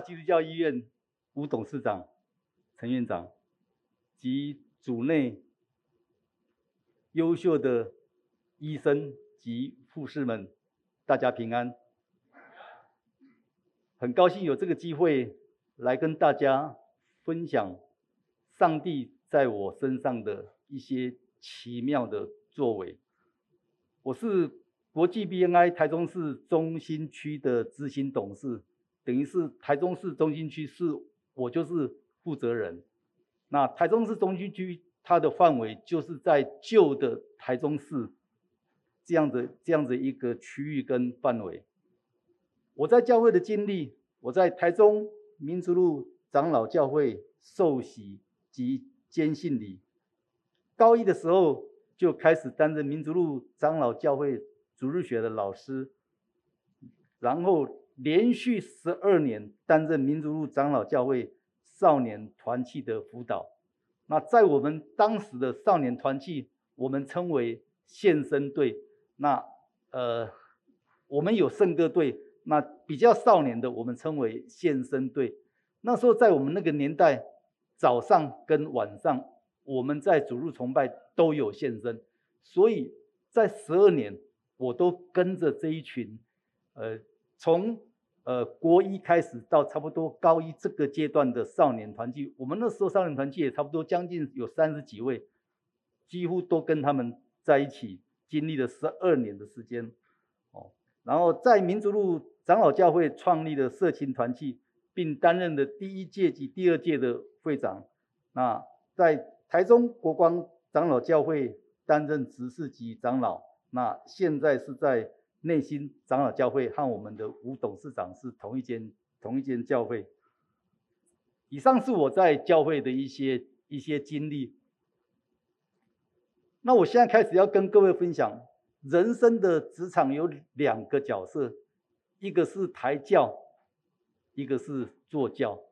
基督教医院吴董事长、陈院长及组内优秀的医生及护士们，大家平安。很高兴有这个机会来跟大家分享上帝在我身上的一些奇妙的作为。我是国际 BNI 台中市中心区的执行董事。等于是台中市中心区是我就是负责人，那台中市中心区它的范围就是在旧的台中市这样的这样的一个区域跟范围。我在教会的经历，我在台中民族路长老教会受洗及坚信礼，高一的时候就开始担任民族路长老教会主日学的老师，然后。连续十二年担任民族路长老教会少年团契的辅导，那在我们当时的少年团契，我们称为献身队。那呃，我们有圣歌队，那比较少年的我们称为献身队。那时候在我们那个年代，早上跟晚上我们在主日崇拜都有献身，所以在十二年我都跟着这一群，呃，从呃，国一开始到差不多高一这个阶段的少年团契，我们那时候少年团契也差不多将近有三十几位，几乎都跟他们在一起，经历了十二年的时间，哦，然后在民族路长老教会创立了社青团契，并担任了第一届及第二届的会长。那在台中国光长老教会担任执事及长老，那现在是在。内心长老教会和我们的吴董事长是同一间同一间教会。以上是我在教会的一些一些经历。那我现在开始要跟各位分享，人生的职场有两个角色，一个是抬轿，一个是坐轿。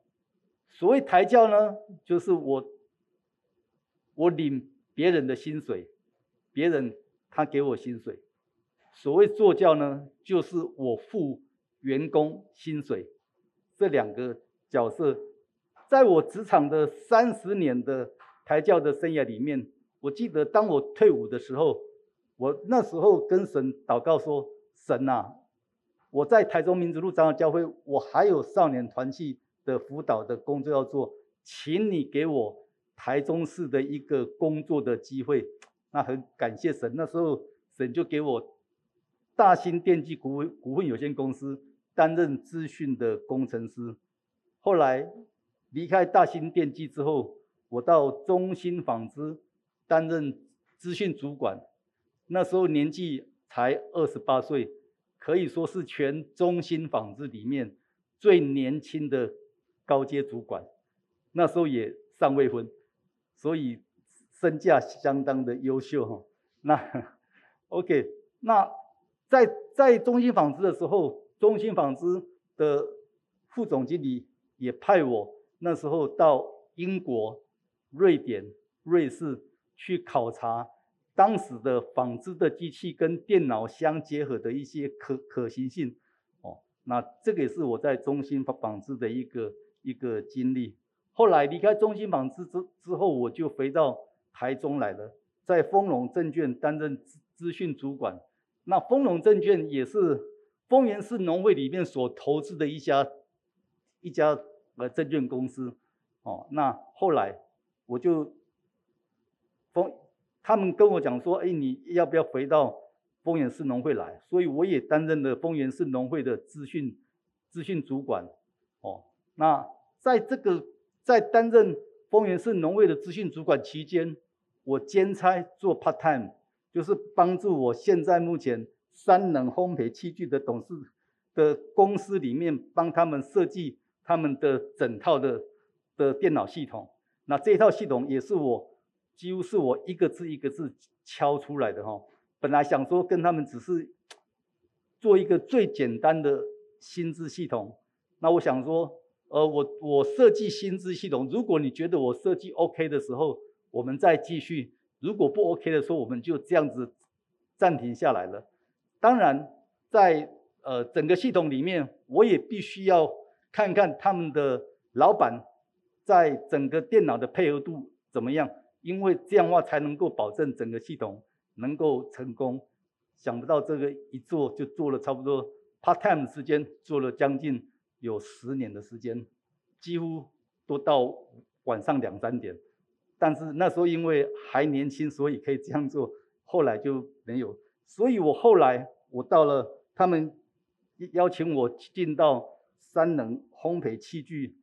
所谓抬轿呢，就是我我领别人的薪水，别人他给我薪水。所谓坐轿呢，就是我付员工薪水，这两个角色，在我职场的三十年的抬轿的生涯里面，我记得当我退伍的时候，我那时候跟神祷告说：“神啊，我在台中民族路长老教会，我还有少年团契的辅导的工作要做，请你给我台中市的一个工作的机会。”那很感谢神，那时候神就给我。大新电机股股份有限公司担任资讯的工程师，后来离开大新电机之后，我到中兴纺织担任资讯主管，那时候年纪才二十八岁，可以说是全中兴纺织里面最年轻的高阶主管，那时候也尚未婚，所以身价相当的优秀哈。那 OK，那。在在中兴纺织的时候，中兴纺织的副总经理也派我那时候到英国、瑞典、瑞士去考察当时的纺织的机器跟电脑相结合的一些可可行性。哦，那这个也是我在中兴纺织的一个一个经历。后来离开中兴纺织之之后，我就回到台中来了，在丰隆证券担任资资讯主管。那丰隆证券也是丰原市农会里面所投资的一家一家呃证券公司，哦，那后来我就丰他们跟我讲说，哎，你要不要回到丰原市农会来？所以我也担任了丰原市农会的资讯资讯主管，哦，那在这个在担任丰原市农会的资讯主管期间，我兼差做 part time。就是帮助我现在目前三能烘焙器具的董事的公司里面，帮他们设计他们的整套的的电脑系统。那这套系统也是我几乎是我一个字一个字敲出来的哈。本来想说跟他们只是做一个最简单的薪资系统。那我想说，呃，我我设计薪资系统，如果你觉得我设计 OK 的时候，我们再继续。如果不 OK 的时候，我们就这样子暂停下来了。当然，在呃整个系统里面，我也必须要看看他们的老板在整个电脑的配合度怎么样，因为这样的话才能够保证整个系统能够成功。想不到这个一做就做了差不多 part time 的时间，做了将近有十年的时间，几乎都到晚上两三点。但是那时候因为还年轻，所以可以这样做。后来就没有，所以我后来我到了，他们邀请我进到三能烘焙器具，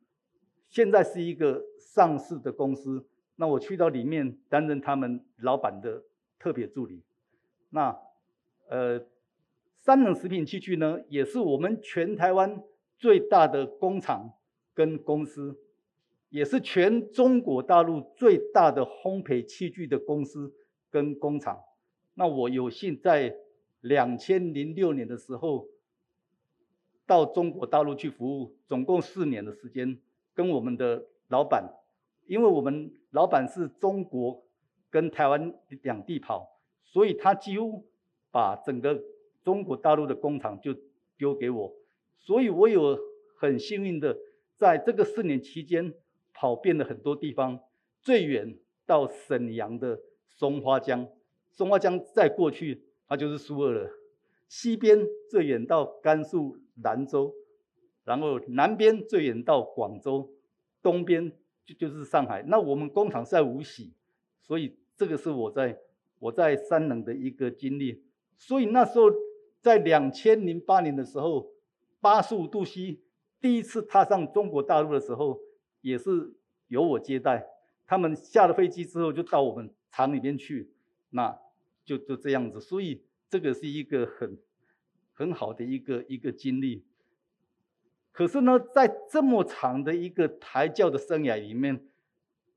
现在是一个上市的公司。那我去到里面担任他们老板的特别助理。那呃，三能食品器具呢，也是我们全台湾最大的工厂跟公司。也是全中国大陆最大的烘焙器具的公司跟工厂。那我有幸在两千零六年的时候到中国大陆去服务，总共四年的时间，跟我们的老板，因为我们老板是中国跟台湾两地跑，所以他几乎把整个中国大陆的工厂就丢给我，所以我有很幸运的在这个四年期间。跑遍了很多地方，最远到沈阳的松花江，松花江再过去，它就是苏俄了。西边最远到甘肃兰州，然后南边最远到广州，东边就就是上海。那我们工厂在无锡，所以这个是我在我在三能的一个经历。所以那时候在两千零八年的时候，八十五度 C 第一次踏上中国大陆的时候。也是由我接待，他们下了飞机之后就到我们厂里面去，那就就这样子，所以这个是一个很很好的一个一个经历。可是呢，在这么长的一个台教的生涯里面，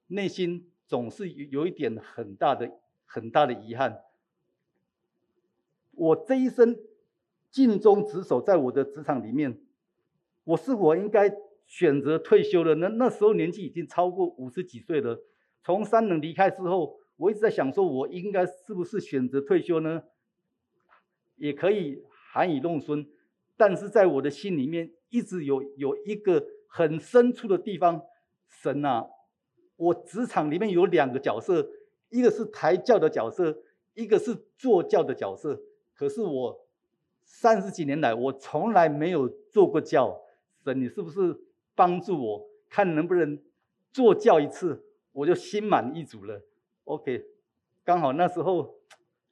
内心总是有有一点很大的很大的遗憾。我这一生尽忠职守在我的职场里面，我是否应该？选择退休了，那那时候年纪已经超过五十几岁了。从三能离开之后，我一直在想，说我应该是不是选择退休呢？也可以含饴弄孙，但是在我的心里面，一直有有一个很深处的地方。神啊，我职场里面有两个角色，一个是台教的角色，一个是坐教的角色。可是我三十几年来，我从来没有做过教。神，你是不是？帮助我看能不能做教一次，我就心满意足了。OK，刚好那时候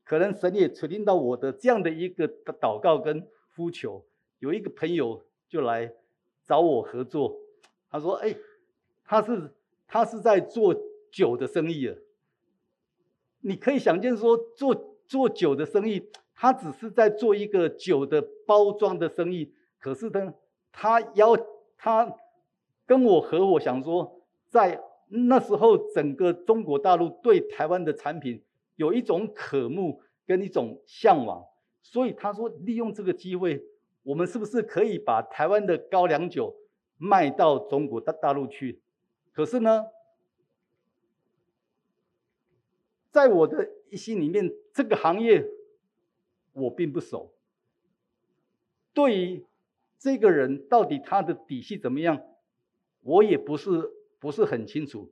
可能神也垂听到我的这样的一个祷告跟呼求，有一个朋友就来找我合作。他说：“哎，他是他是在做酒的生意啊。你可以想见说，做做酒的生意，他只是在做一个酒的包装的生意。可是呢，他要他。”跟我合伙想说，在那时候，整个中国大陆对台湾的产品有一种渴慕跟一种向往，所以他说利用这个机会，我们是不是可以把台湾的高粱酒卖到中国大大陆去？可是呢，在我的心里面，这个行业我并不熟，对于这个人到底他的底细怎么样？我也不是不是很清楚，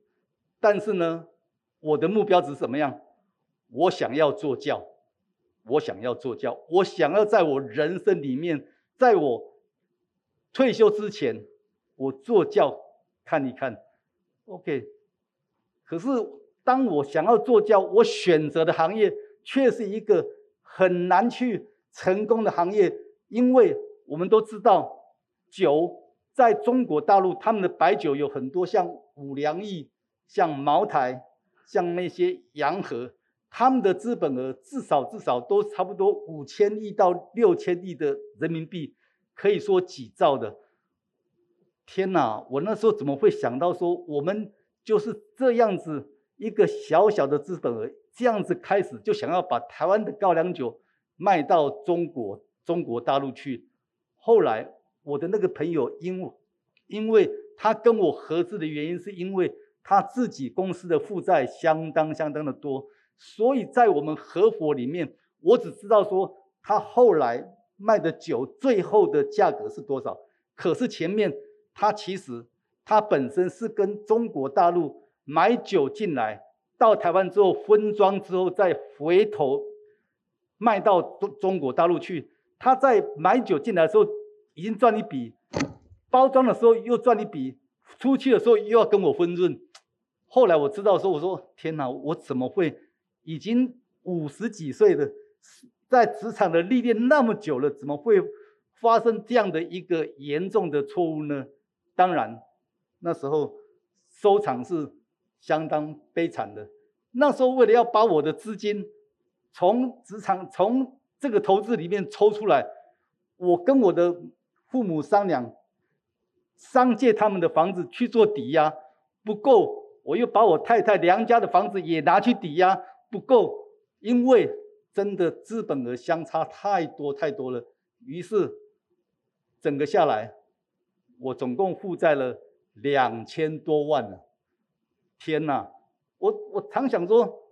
但是呢，我的目标是什么样？我想要做教，我想要做教，我想要在我人生里面，在我退休之前，我做教看一看。OK，可是当我想要做教，我选择的行业却是一个很难去成功的行业，因为我们都知道酒。在中国大陆，他们的白酒有很多，像五粮液、像茅台、像那些洋河，他们的资本额至少至少都差不多五千亿到六千亿的人民币，可以说几兆的。天哪！我那时候怎么会想到说，我们就是这样子一个小小的资本额，这样子开始就想要把台湾的高粱酒卖到中国中国大陆去，后来。我的那个朋友，因因为他跟我合资的原因，是因为他自己公司的负债相当相当的多，所以在我们合伙里面，我只知道说他后来卖的酒最后的价格是多少，可是前面他其实他本身是跟中国大陆买酒进来，到台湾之后分装之后再回头卖到中中国大陆去。他在买酒进来的时候已经赚一笔，包装的时候又赚一笔，出去的时候又要跟我分润。后来我知道说，我说天哪，我怎么会已经五十几岁了，在职场的历练那么久了，怎么会发生这样的一个严重的错误呢？当然，那时候收场是相当悲惨的。那时候为了要把我的资金从职场从这个投资里面抽出来，我跟我的父母商量，商借他们的房子去做抵押，不够，我又把我太太娘家的房子也拿去抵押，不够，因为真的资本额相差太多太多了。于是整个下来，我总共负债了两千多万呢。天哪，我我常想说，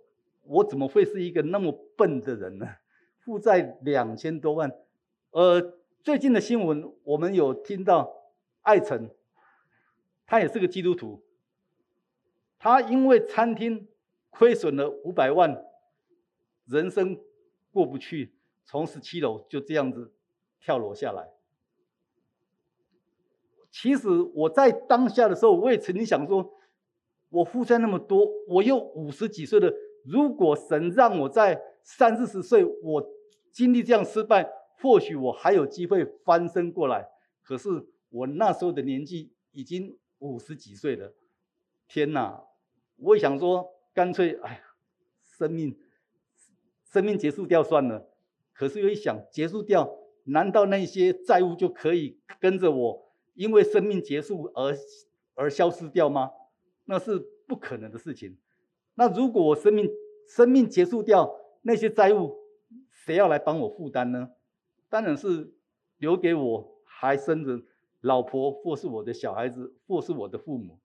我怎么会是一个那么笨的人呢？负债两千多万，呃，最近的新闻我们有听到，艾辰，他也是个基督徒，他因为餐厅亏损了五百万，人生过不去，从十七楼就这样子跳楼下来。其实我在当下的时候，我也曾经想说，我负债那么多，我又五十几岁了，如果神让我在三四十岁，我经历这样失败，或许我还有机会翻身过来。可是我那时候的年纪已经五十几岁了，天哪！我也想说，干脆，哎呀，生命，生命结束掉算了。可是又一想，结束掉，难道那些债务就可以跟着我，因为生命结束而而消失掉吗？那是不可能的事情。那如果我生命生命结束掉，那些债务，谁要来帮我负担呢？当然是留给我还生着老婆，或是我的小孩子，或是我的父母。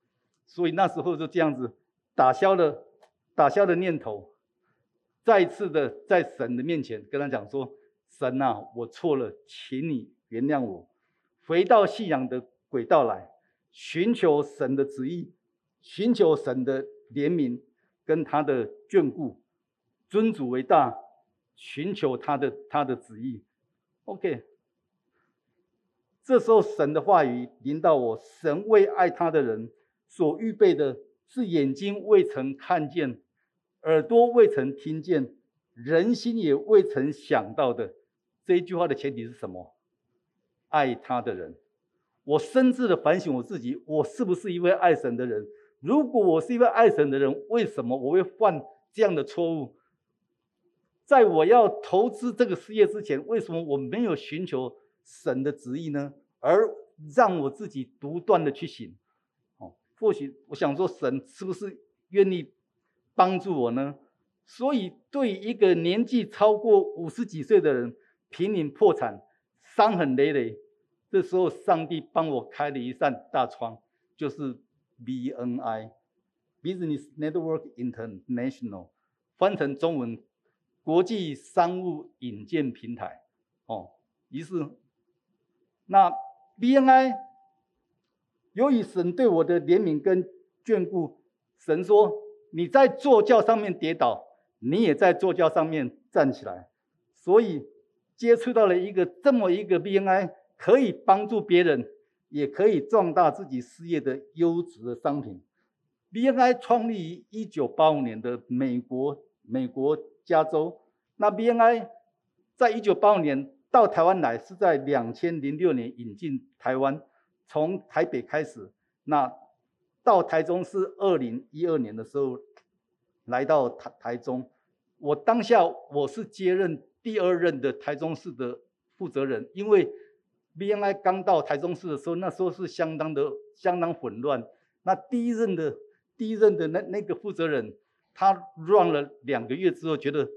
所以那时候就这样子打消了打消了念头，再一次的在神的面前跟他讲说：“神啊，我错了，请你原谅我，回到信仰的轨道来，寻求神的旨意，寻求神的怜悯跟他的眷顾，尊主为大。”寻求他的他的旨意，OK。这时候神的话语临到我，神为爱他的人所预备的是眼睛未曾看见，耳朵未曾听见，人心也未曾想到的。这一句话的前提是什么？爱他的人。我深挚的反省我自己，我是不是一位爱神的人？如果我是一位爱神的人，为什么我会犯这样的错误？在我要投资这个事业之前，为什么我没有寻求神的旨意呢？而让我自己独断的去行？哦，或许我想说，神是不是愿意帮助我呢？所以，对一个年纪超过五十几岁的人，濒临破产、伤痕累累，这时候上帝帮我开了一扇大窗，就是 BNI（Business Network International），翻成中文。国际商务引荐平台，哦，于是那 BNI 由于神对我的怜悯跟眷顾，神说你在座教上面跌倒，你也在座教上面站起来，所以接触到了一个这么一个 BNI 可以帮助别人，也可以壮大自己事业的优质的商品。BNI 创立于一九八五年的美国，美国。加州，那 BNI 在一九八五年到台湾来，是在两千零六年引进台湾，从台北开始，那到台中是二零一二年的时候来到台台中。我当下我是接任第二任的台中市的负责人，因为 BNI 刚到台中市的时候，那时候是相当的相当混乱。那第一任的第一任的那那个负责人。他 run 了两个月之后，觉得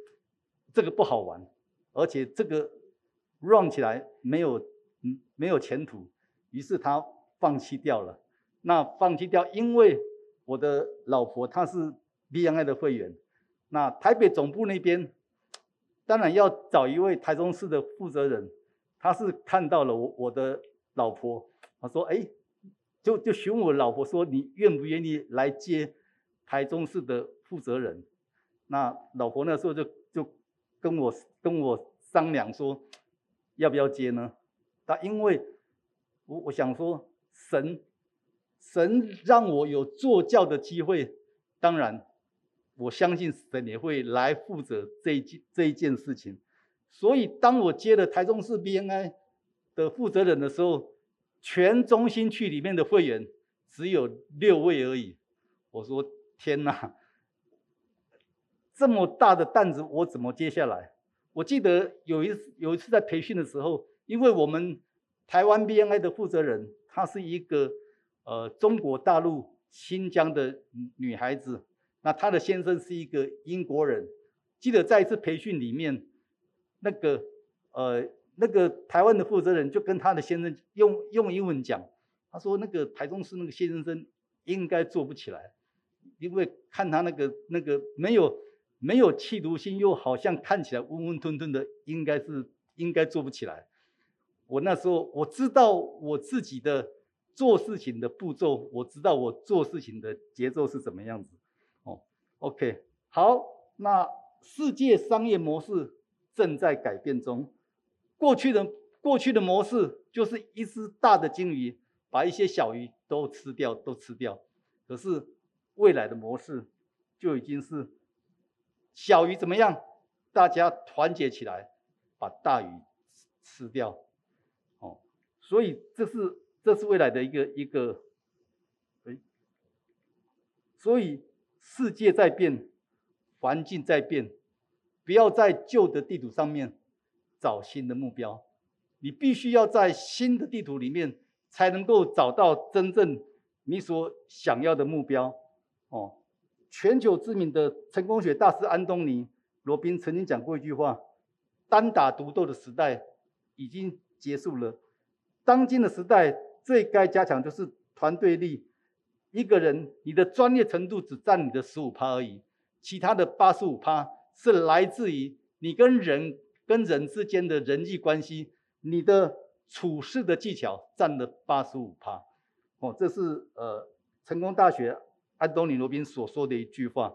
这个不好玩，而且这个 run 起来没有嗯没有前途，于是他放弃掉了。那放弃掉，因为我的老婆她是 BNI 的会员，那台北总部那边当然要找一位台中市的负责人，他是看到了我我的老婆，他说：“哎，就就询问我老婆说，你愿不愿意来接台中市的负责人？那老婆那时候就跟我跟我商量说，要不要接呢？但因为我我想说，神神让我有做教的机会，当然我相信神也会来负责这一件这一件事情。所以当我接了台中市 BNI 的负责人的时候，全中心区里面的会员只有六位而已。我说天哪，这么大的担子我怎么接下来？我记得有一次有一次在培训的时候，因为我们台湾 BNI 的负责人她是一个呃中国大陆新疆的女孩子，那她的先生是一个英国人。记得在一次培训里面，那个呃。那个台湾的负责人就跟他的先生用用英文讲，他说那个台中市那个谢先生应该做不起来，因为看他那个那个没有没有企图心，又好像看起来温温吞吞的，应该是应该做不起来。我那时候我知道我自己的做事情的步骤，我知道我做事情的节奏是怎么样子。哦，OK，好，那世界商业模式正在改变中。过去的过去的模式就是一只大的鲸鱼把一些小鱼都吃掉，都吃掉。可是未来的模式就已经是小鱼怎么样？大家团结起来把大鱼吃掉。哦，所以这是这是未来的一个一个，所以世界在变，环境在变，不要在旧的地图上面。找新的目标，你必须要在新的地图里面才能够找到真正你所想要的目标。哦，全球知名的成功学大师安东尼·罗宾曾经讲过一句话：“单打独斗的时代已经结束了，当今的时代最该加强就是团队力。一个人，你的专业程度只占你的十五趴而已，其他的八十五趴是来自于你跟人。”跟人之间的人际关系，你的处事的技巧占了八十五趴，哦，这是呃成功大学安东尼罗宾所说的一句话，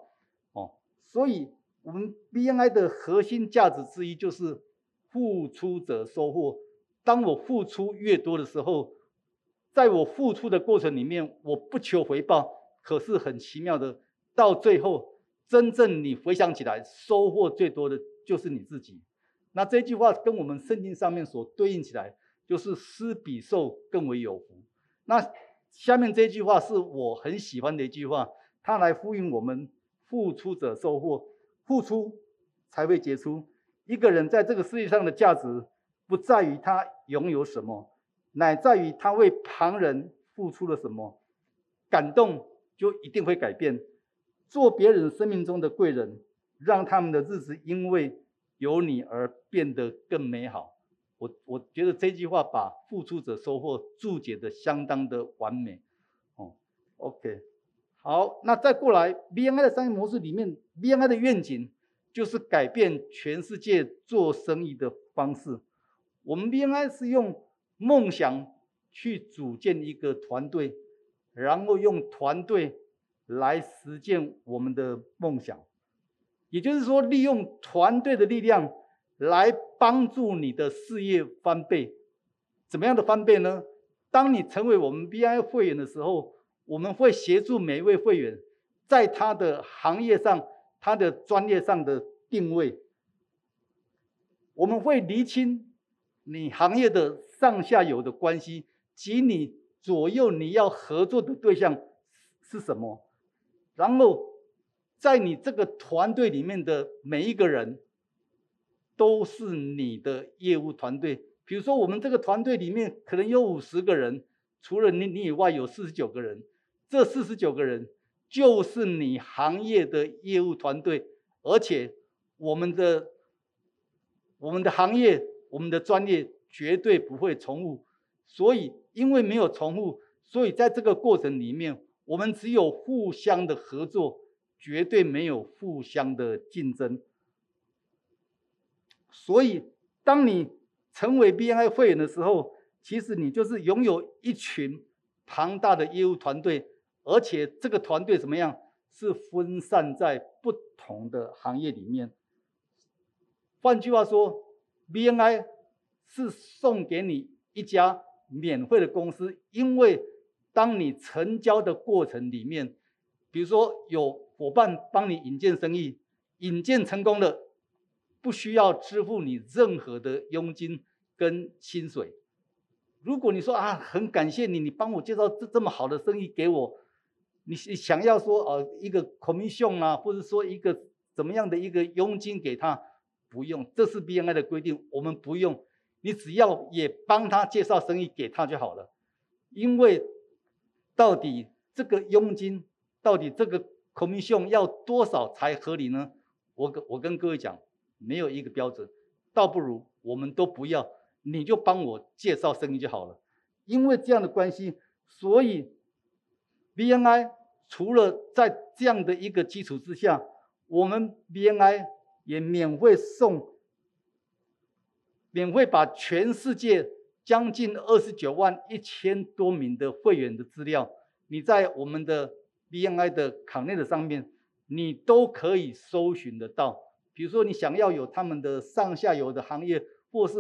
哦，所以我们 BNI 的核心价值之一就是付出者收获。当我付出越多的时候，在我付出的过程里面，我不求回报，可是很奇妙的，到最后真正你回想起来，收获最多的就是你自己。那这句话跟我们圣经上面所对应起来，就是施比受更为有福。那下面这句话是我很喜欢的一句话，它来呼应我们付出者收获，付出才会结出。一个人在这个世界上的价值，不在于他拥有什么，乃在于他为旁人付出了什么。感动就一定会改变，做别人生命中的贵人，让他们的日子因为。有你而变得更美好，我我觉得这句话把付出者收获注解的相当的完美，哦，OK，好，那再过来，BNI 的商业模式里面，BNI 的愿景就是改变全世界做生意的方式。我们 BNI 是用梦想去组建一个团队，然后用团队来实践我们的梦想。也就是说，利用团队的力量来帮助你的事业翻倍。怎么样的翻倍呢？当你成为我们 BI 会员的时候，我们会协助每一位会员在他的行业上、他的专业上的定位。我们会厘清你行业的上下游的关系及你左右你要合作的对象是什么，然后。在你这个团队里面的每一个人，都是你的业务团队。比如说，我们这个团队里面可能有五十个人，除了你你以外有四十九个人，这四十九个人就是你行业的业务团队，而且我们的我们的行业、我们的专业绝对不会重复。所以，因为没有重复，所以在这个过程里面，我们只有互相的合作。绝对没有互相的竞争，所以当你成为 BNI 会员的时候，其实你就是拥有一群庞大的业务团队，而且这个团队怎么样？是分散在不同的行业里面。换句话说，BNI 是送给你一家免费的公司，因为当你成交的过程里面，比如说有伙伴帮你引荐生意，引荐成功了，不需要支付你任何的佣金跟薪水。如果你说啊，很感谢你，你帮我介绍这这么好的生意给我。你想要说呃一个 commission 啊，或者说一个怎么样的一个佣金给他，不用，这是 BNI 的规定，我们不用。你只要也帮他介绍生意给他就好了。因为到底这个佣金，到底这个 commission 要多少才合理呢？我跟我跟各位讲，没有一个标准，倒不如我们都不要，你就帮我介绍生意就好了。因为这样的关系，所以 BNI。除了在这样的一个基础之下，我们 BNI 也免费送，免费把全世界将近二十九万一千多名的会员的资料，你在我们的 BNI 的网站上面，你都可以搜寻得到。比如说你想要有他们的上下游的行业，或是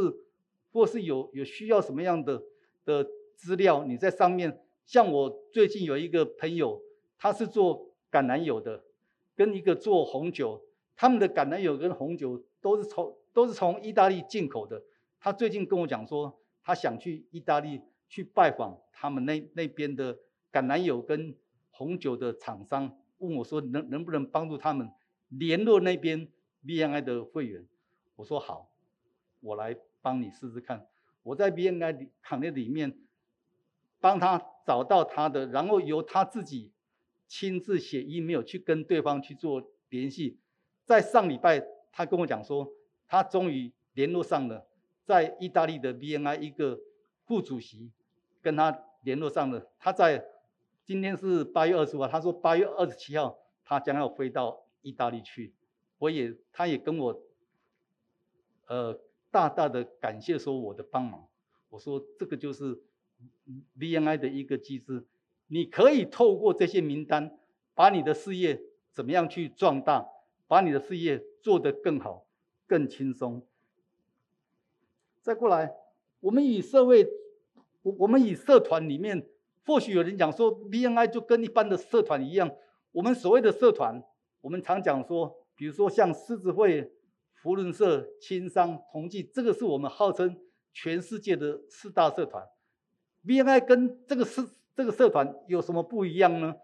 或是有有需要什么样的的资料，你在上面。像我最近有一个朋友。他是做橄榄油的，跟一个做红酒，他们的橄榄油跟红酒都是从都是从意大利进口的。他最近跟我讲说，他想去意大利去拜访他们那那边的橄榄油跟红酒的厂商，问我说能能不能帮助他们联络那边 BNI 的会员。我说好，我来帮你试试看。我在 BNI 行列里面帮他找到他的，然后由他自己。亲自写 email 去跟对方去做联系，在上礼拜他跟我讲说，他终于联络上了在意大利的 BNI 一个副主席，跟他联络上了。他在今天是八月二十五，他说八月二十七号他将要飞到意大利去。我也他也跟我，呃，大大的感谢说我的帮忙。我说这个就是 BNI 的一个机制。你可以透过这些名单，把你的事业怎么样去壮大，把你的事业做得更好、更轻松。再过来，我们以社会，我我们以社团里面，或许有人讲说，BNI 就跟一般的社团一样。我们所谓的社团，我们常讲说，比如说像狮子会、福伦社、青商、同济，这个是我们号称全世界的四大社团。BNI 跟这个是。这个社团有什么不一样呢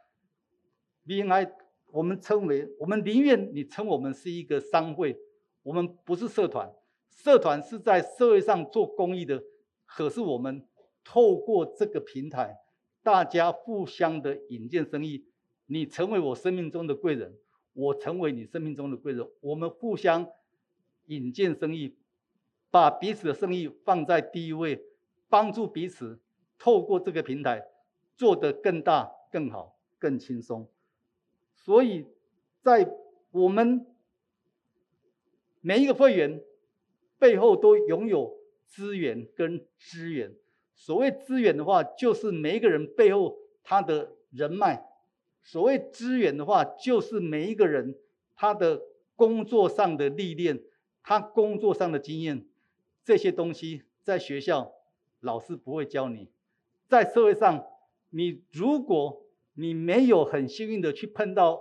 ？BNI 我们称为，我们宁愿你称我们是一个商会，我们不是社团。社团是在社会上做公益的，可是我们透过这个平台，大家互相的引荐生意，你成为我生命中的贵人，我成为你生命中的贵人，我们互相引荐生意，把彼此的生意放在第一位，帮助彼此，透过这个平台。做得更大、更好、更轻松，所以在我们每一个会员背后都拥有资源跟资源。所谓资源的话，就是每一个人背后他的人脉；所谓资源的话，就是每一个人他的工作上的历练、他工作上的经验。这些东西在学校老师不会教你，在社会上。你如果你没有很幸运的去碰到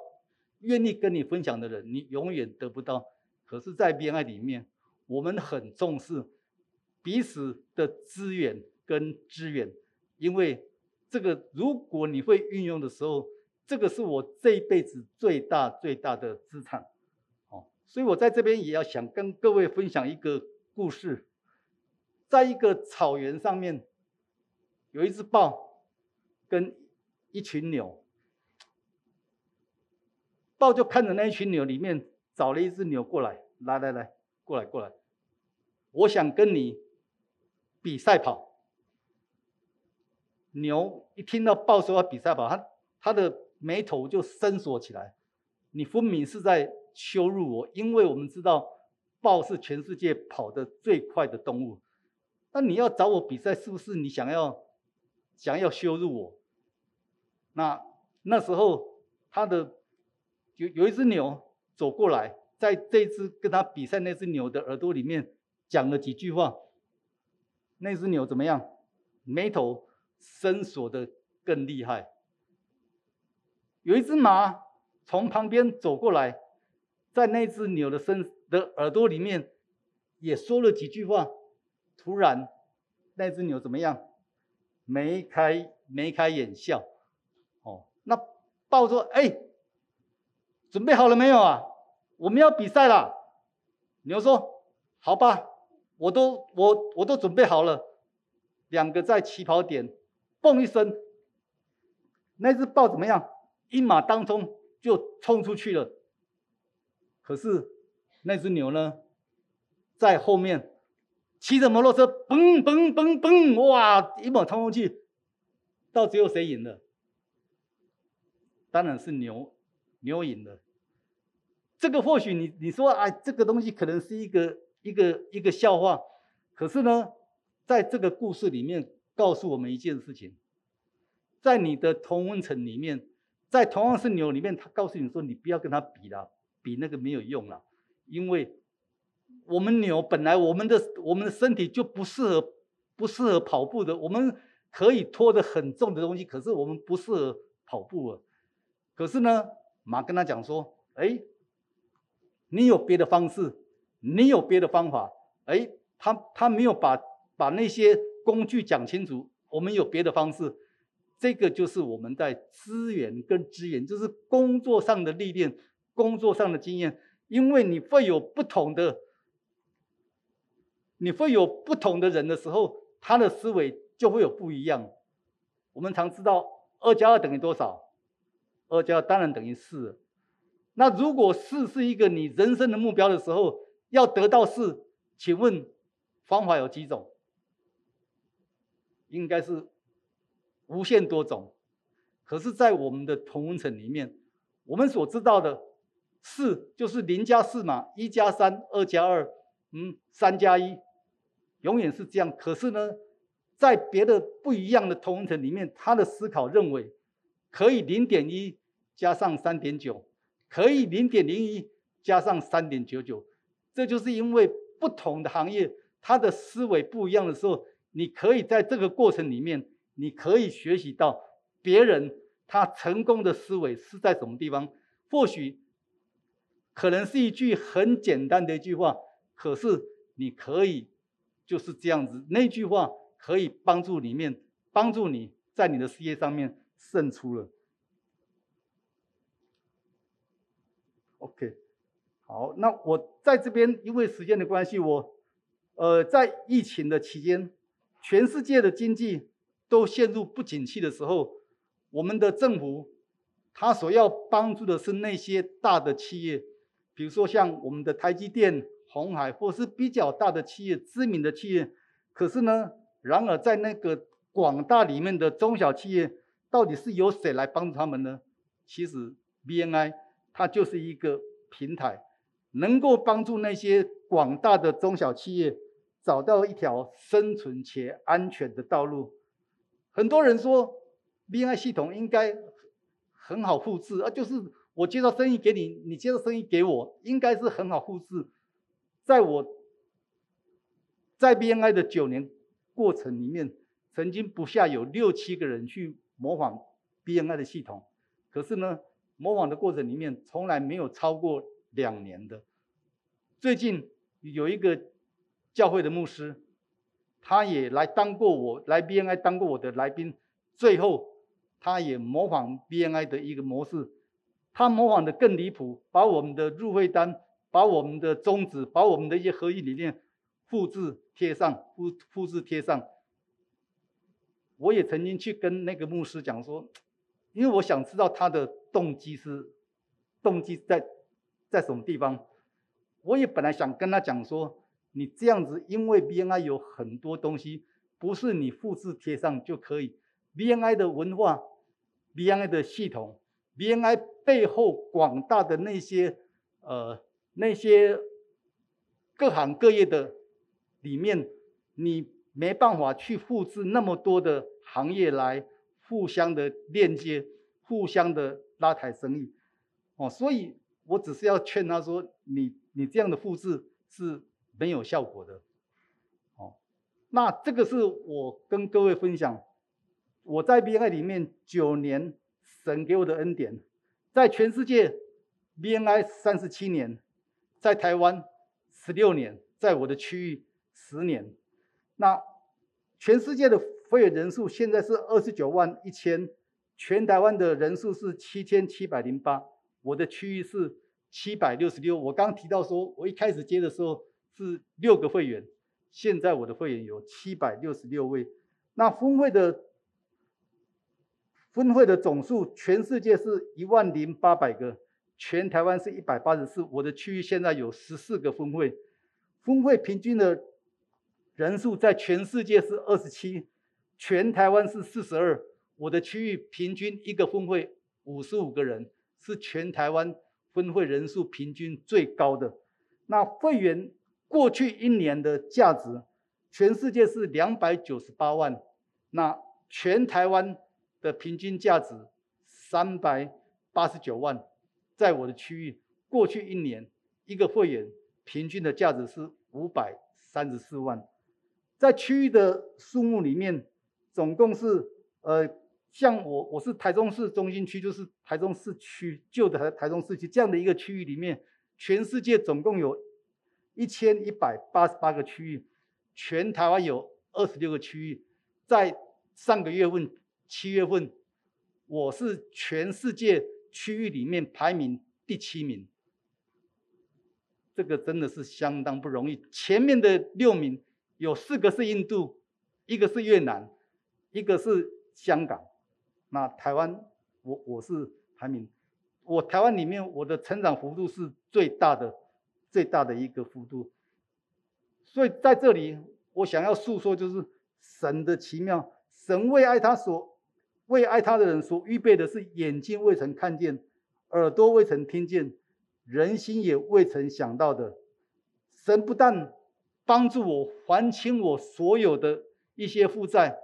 愿意跟你分享的人，你永远得不到。可是，在 BNI 里面，我们很重视彼此的资源跟资源，因为这个如果你会运用的时候，这个是我这一辈子最大最大的资产。哦，所以我在这边也要想跟各位分享一个故事，在一个草原上面，有一只豹。跟一群牛，豹就看着那一群牛里面找了一只牛过来，来来来，过来过来，我想跟你比赛跑。牛一听到豹说要比赛跑，他他的眉头就深锁起来。你分明是在羞辱我，因为我们知道豹是全世界跑得最快的动物。那你要找我比赛，是不是你想要想要羞辱我？那那时候他的有有一只牛走过来，在这只跟他比赛那只牛的耳朵里面讲了几句话。那只牛怎么样？眉头深锁的更厉害。有一只马从旁边走过来，在那只牛的身的耳朵里面也说了几句话。突然，那只牛怎么样？眉开眉开眼笑。哦，那豹说：“哎，准备好了没有啊？我们要比赛了。”牛说：“好吧，我都我我都准备好了。”两个在起跑点，蹦一声，那只豹怎么样？一马当中就冲出去了。可是那只牛呢，在后面骑着摩托车，嘣嘣嘣嘣，哇，一马冲出去，到最后谁赢了？当然是牛，牛赢了。这个或许你你说，哎，这个东西可能是一个一个一个笑话，可是呢，在这个故事里面告诉我们一件事情，在你的同温层里面。在同样是牛里面，他告诉你说：“你不要跟他比了，比那个没有用了，因为我们牛本来我们的我们的身体就不适合不适合跑步的，我们可以拖着很重的东西，可是我们不适合跑步啊。可是呢，马跟他讲说：，哎，你有别的方式，你有别的方法。哎，他他没有把把那些工具讲清楚，我们有别的方式。”这个就是我们在资源跟资源，就是工作上的历练、工作上的经验，因为你会有不同的，你会有不同的人的时候，他的思维就会有不一样。我们常知道二加二等于多少？二加二当然等于四。那如果四是一个你人生的目标的时候，要得到四，请问方法有几种？应该是。无限多种，可是，在我们的同温层里面，我们所知道的四就是零加四嘛，一加三，二加二，嗯，三加一，永远是这样。可是呢，在别的不一样的同温层里面，他的思考认为可以零点一加上三点九，可以零点零一加上三点九九，这就是因为不同的行业，他的思维不一样的时候，你可以在这个过程里面。你可以学习到别人他成功的思维是在什么地方？或许可能是一句很简单的一句话，可是你可以就是这样子，那句话可以帮助里面帮助你在你的事业上面胜出了。OK，好，那我在这边因为时间的关系，我呃在疫情的期间，全世界的经济。都陷入不景气的时候，我们的政府他所要帮助的是那些大的企业，比如说像我们的台积电、红海，或是比较大的企业、知名的企业。可是呢，然而在那个广大里面的中小企业，到底是由谁来帮助他们呢？其实 BNI 它就是一个平台，能够帮助那些广大的中小企业找到一条生存且安全的道路。很多人说，BNI 系统应该很好复制啊，就是我介绍生意给你，你介绍生意给我，应该是很好复制。在我在 BNI 的九年过程里面，曾经不下有六七个人去模仿 BNI 的系统，可是呢，模仿的过程里面从来没有超过两年的。最近有一个教会的牧师。他也来当过我来 BNI 当过我的来宾，最后他也模仿 BNI 的一个模式，他模仿的更离谱，把我们的入会单、把我们的宗旨、把我们的一些合一理念复制贴上，复复制贴上。我也曾经去跟那个牧师讲说，因为我想知道他的动机是动机在在什么地方，我也本来想跟他讲说。你这样子，因为 BNI 有很多东西不是你复制贴上就可以。BNI 的文化，BNI 的系统，BNI 背后广大的那些呃那些各行各业的里面，你没办法去复制那么多的行业来互相的链接。互相的拉抬生意，哦，所以我只是要劝他说，你你这样的复制是没有效果的，哦，那这个是我跟各位分享，我在 BNI 里面九年，神给我的恩典，在全世界 BNI 三十七年，在台湾十六年，在我的区域十年，那全世界的会员人数现在是二十九万一千。全台湾的人数是七千七百零八，我的区域是七百六十六。我刚提到说，我一开始接的时候是六个会员，现在我的会员有七百六十六位。那峰会的峰会的总数，全世界是一万零八百个，全台湾是一百八十四。我的区域现在有十四个峰会，峰会平均的人数在全世界是二十七，全台湾是四十二。我的区域平均一个峰会五十五个人，是全台湾分会人数平均最高的。那会员过去一年的价值，全世界是两百九十八万，那全台湾的平均价值三百八十九万，在我的区域过去一年一个会员平均的价值是五百三十四万，在区域的数目里面，总共是呃。像我，我是台中市中心区，就是台中市区旧的台台中市区这样的一个区域里面，全世界总共有一千一百八十八个区域，全台湾有二十六个区域。在上个月份七月份，我是全世界区域里面排名第七名，这个真的是相当不容易。前面的六名有四个是印度，一个是越南，一个是香港。那台湾，我我是排名，我台湾里面我的成长幅度是最大的，最大的一个幅度。所以在这里，我想要诉说就是神的奇妙，神为爱他所为爱他的人所预备的是眼睛未曾看见，耳朵未曾听见，人心也未曾想到的。神不但帮助我还清我所有的一些负债，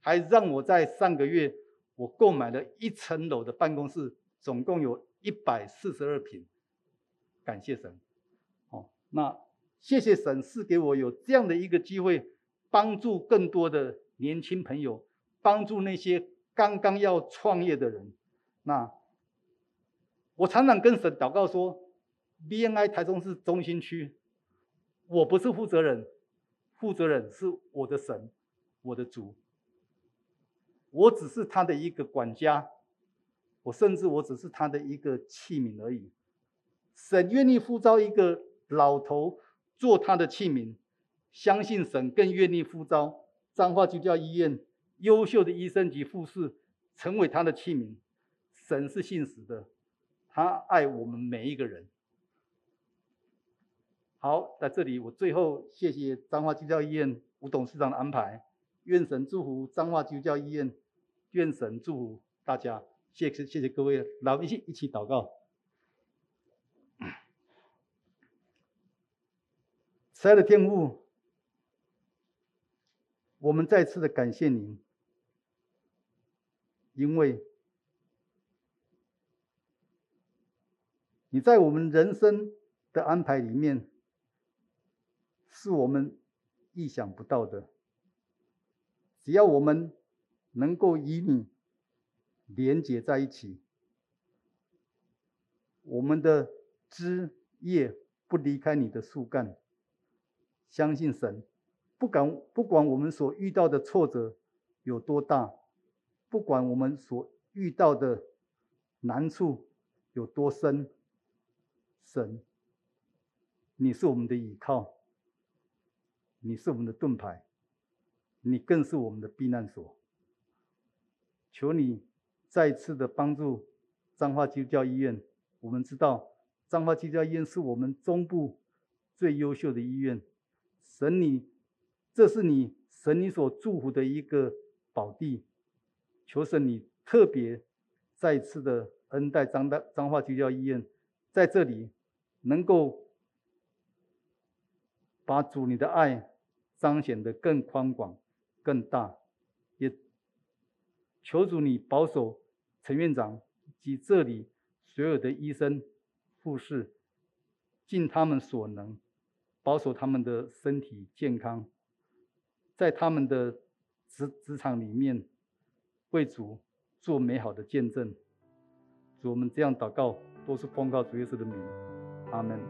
还让我在上个月。我购买了一层楼的办公室，总共有一百四十二平。感谢神，那谢谢神赐给我有这样的一个机会，帮助更多的年轻朋友，帮助那些刚刚要创业的人。那我常常跟神祷告说，BNI 台中市中心区，我不是负责人，负责人是我的神，我的主。我只是他的一个管家，我甚至我只是他的一个器皿而已。神愿意呼召一个老头做他的器皿，相信神更愿意呼召彰化基督教医院优秀的医生及护士成为他的器皿。神是信实的，他爱我们每一个人。好，在这里我最后谢谢彰化基督教医院吴董事长的安排，愿神祝福彰化基督教医院。愿神祝福大家，谢谢谢谢各位，来一起一起祷告。慈爱的天父，我们再次的感谢您，因为你在我们人生的安排里面，是我们意想不到的。只要我们。能够与你连接在一起，我们的枝叶不离开你的树干。相信神，不敢不管我们所遇到的挫折有多大，不管我们所遇到的难处有多深，神，你是我们的依靠，你是我们的盾牌，你更是我们的避难所。求你再次的帮助彰化基督教医院。我们知道彰化基督教医院是我们中部最优秀的医院。神你，这是你神你所祝福的一个宝地。求神你特别再次的恩待彰大彰化基督教医院，在这里能够把主你的爱彰显得更宽广、更大。也求主你保守陈院长及这里所有的医生、护士，尽他们所能，保守他们的身体健康，在他们的职职场里面为主做美好的见证。主，我们这样祷告，都是奉告主耶稣的名，阿门。